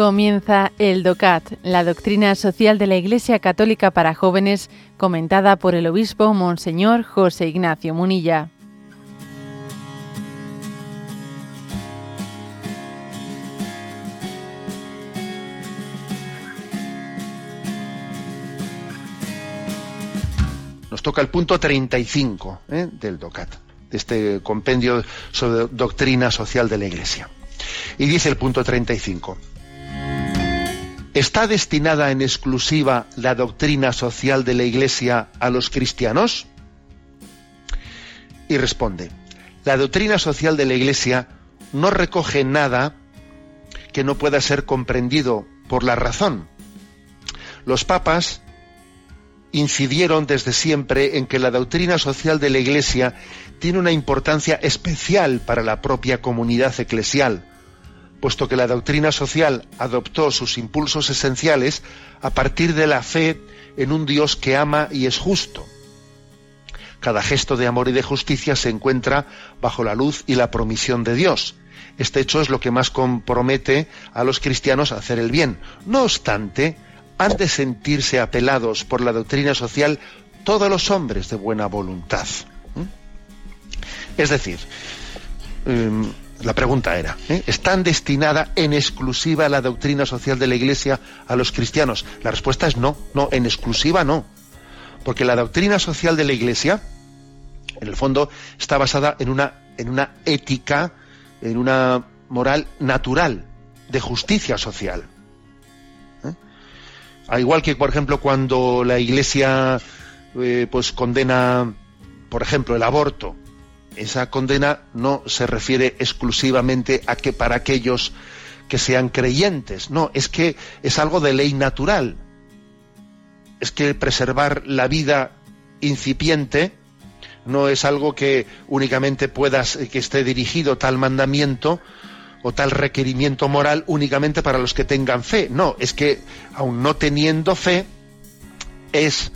Comienza el DOCAT, la doctrina social de la Iglesia Católica para jóvenes, comentada por el obispo Monseñor José Ignacio Munilla. Nos toca el punto 35 ¿eh? del DOCAT, de este compendio sobre doctrina social de la Iglesia. Y dice el punto 35. ¿Está destinada en exclusiva la doctrina social de la Iglesia a los cristianos? Y responde, la doctrina social de la Iglesia no recoge nada que no pueda ser comprendido por la razón. Los papas incidieron desde siempre en que la doctrina social de la Iglesia tiene una importancia especial para la propia comunidad eclesial, puesto que la doctrina social adoptó sus impulsos esenciales a partir de la fe en un Dios que ama y es justo. Cada gesto de amor y de justicia se encuentra bajo la luz y la promisión de Dios. Este hecho es lo que más compromete a los cristianos a hacer el bien. No obstante, han de sentirse apelados por la doctrina social todos los hombres de buena voluntad. ¿Mm? Es decir, em, la pregunta era, ¿eh? ¿están destinada en exclusiva la doctrina social de la Iglesia a los cristianos? La respuesta es no, no, en exclusiva no. Porque la doctrina social de la Iglesia, en el fondo, está basada en una, en una ética, en una moral natural, de justicia social. ¿Eh? Al igual que, por ejemplo, cuando la Iglesia eh, pues condena, por ejemplo, el aborto, esa condena no se refiere exclusivamente a que para aquellos que sean creyentes, no, es que es algo de ley natural. Es que preservar la vida incipiente no es algo que únicamente puedas que esté dirigido tal mandamiento o tal requerimiento moral únicamente para los que tengan fe. No, es que aun no teniendo fe es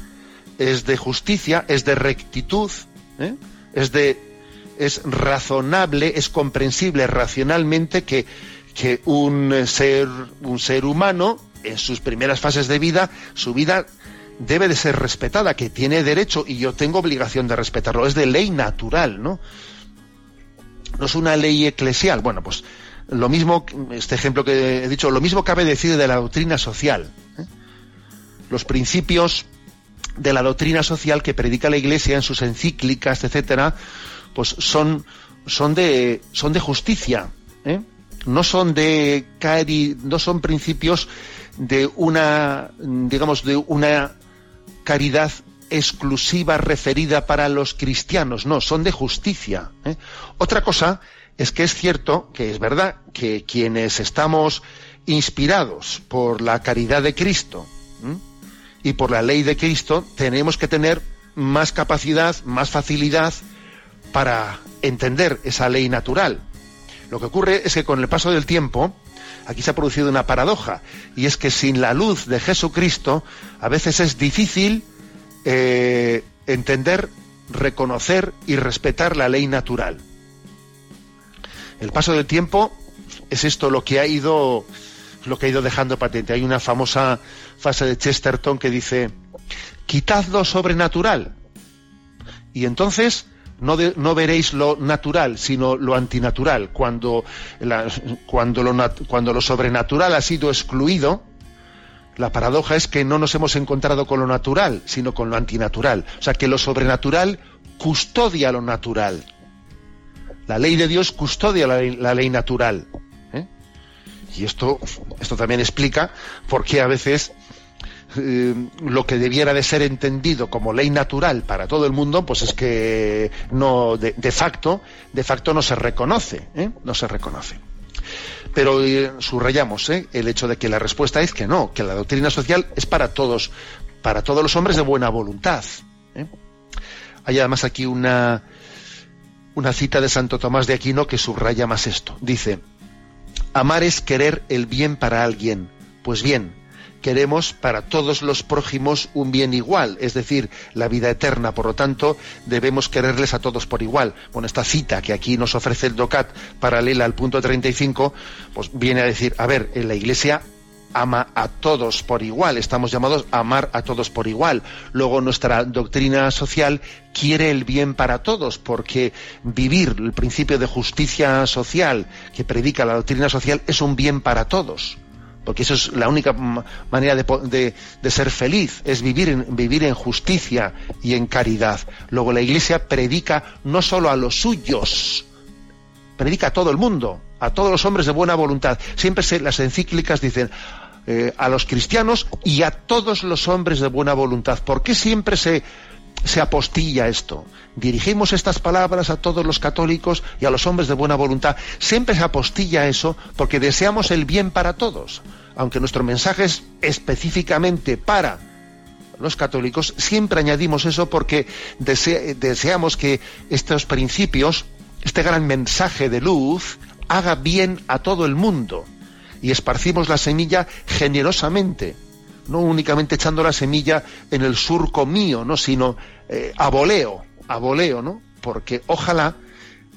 es de justicia, es de rectitud, ¿eh? es de es razonable, es comprensible racionalmente que, que un, ser, un ser humano, en sus primeras fases de vida, su vida debe de ser respetada, que tiene derecho y yo tengo obligación de respetarlo. Es de ley natural, ¿no? No es una ley eclesial. Bueno, pues lo mismo, este ejemplo que he dicho, lo mismo cabe decir de la doctrina social. ¿eh? Los principios de la doctrina social que predica la Iglesia en sus encíclicas, etcétera, pues son, son, de, son de justicia, ¿eh? no son de cari, no son principios de una, digamos, de una caridad exclusiva referida para los cristianos, no, son de justicia. ¿eh? Otra cosa es que es cierto, que es verdad, que quienes estamos inspirados por la caridad de Cristo y por la ley de Cristo, tenemos que tener más capacidad, más facilidad para entender esa ley natural. Lo que ocurre es que con el paso del tiempo, aquí se ha producido una paradoja, y es que sin la luz de Jesucristo, a veces es difícil eh, entender, reconocer y respetar la ley natural. El paso del tiempo es esto lo que ha ido lo que ha ido dejando patente. Hay una famosa frase de Chesterton que dice, quitad lo sobrenatural. Y entonces no, veréis lo natural, sino lo antinatural. Cuando, cuando, lo, cuando lo sobrenatural ha sido excluido, la paradoja es que no nos hemos encontrado con lo natural, sino con lo antinatural. O sea, que lo sobrenatural custodia lo natural. La ley de Dios custodia la ley, natural. ¿eh? Y esto, esto también explica por qué a veces eh, lo que debiera de ser entendido como ley natural para todo el mundo, pues es que no de, facto, de facto no se reconoce, ¿eh? no se reconoce. Pero eh, subrayamos el hecho de que la respuesta es que no, que la doctrina social es para todos, para todos los hombres de buena voluntad. Hay además aquí una, una cita de Santo Tomás de Aquino que subraya más esto. Dice, amar es querer el bien para alguien. Pues bien, queremos para todos los prójimos un bien igual, es decir, la vida eterna. Por lo tanto, debemos quererles a todos por igual. Bueno, esta cita que aquí nos ofrece el DOCAT, paralela al punto 35, pues viene a decir, a ver, en la Iglesia ama a todos por igual, estamos llamados a amar a todos por igual. Luego nuestra doctrina social quiere el bien para todos, porque vivir el principio de justicia social que predica la doctrina social es un bien para todos. Porque eso es la única manera de, ser feliz, es vivir en, vivir en justicia y en caridad. Luego la Iglesia predica no solo a los suyos, predica a todo el mundo, a todos los hombres de buena voluntad. Siempre se, las encíclicas dicen, eh, a los cristianos y a todos los hombres de buena voluntad. ¿Por qué siempre se, se apostilla esto? Dirigimos estas palabras a todos los católicos y a los hombres de buena voluntad. Siempre se apostilla eso porque deseamos el bien para todos. Aunque nuestro mensaje es específicamente para los católicos, siempre añadimos eso porque deseamos que estos principios, este gran mensaje de luz, haga bien a todo el mundo y esparcimos la semilla generosamente, no únicamente echando la semilla en el surco mío, no, sino eh, a voleo, a ¿no? Porque ojalá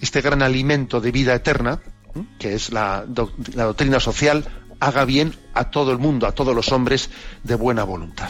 este gran alimento de vida eterna, que es la doctrina social, haga bien a todo el mundo, a todos los hombres de buena voluntad.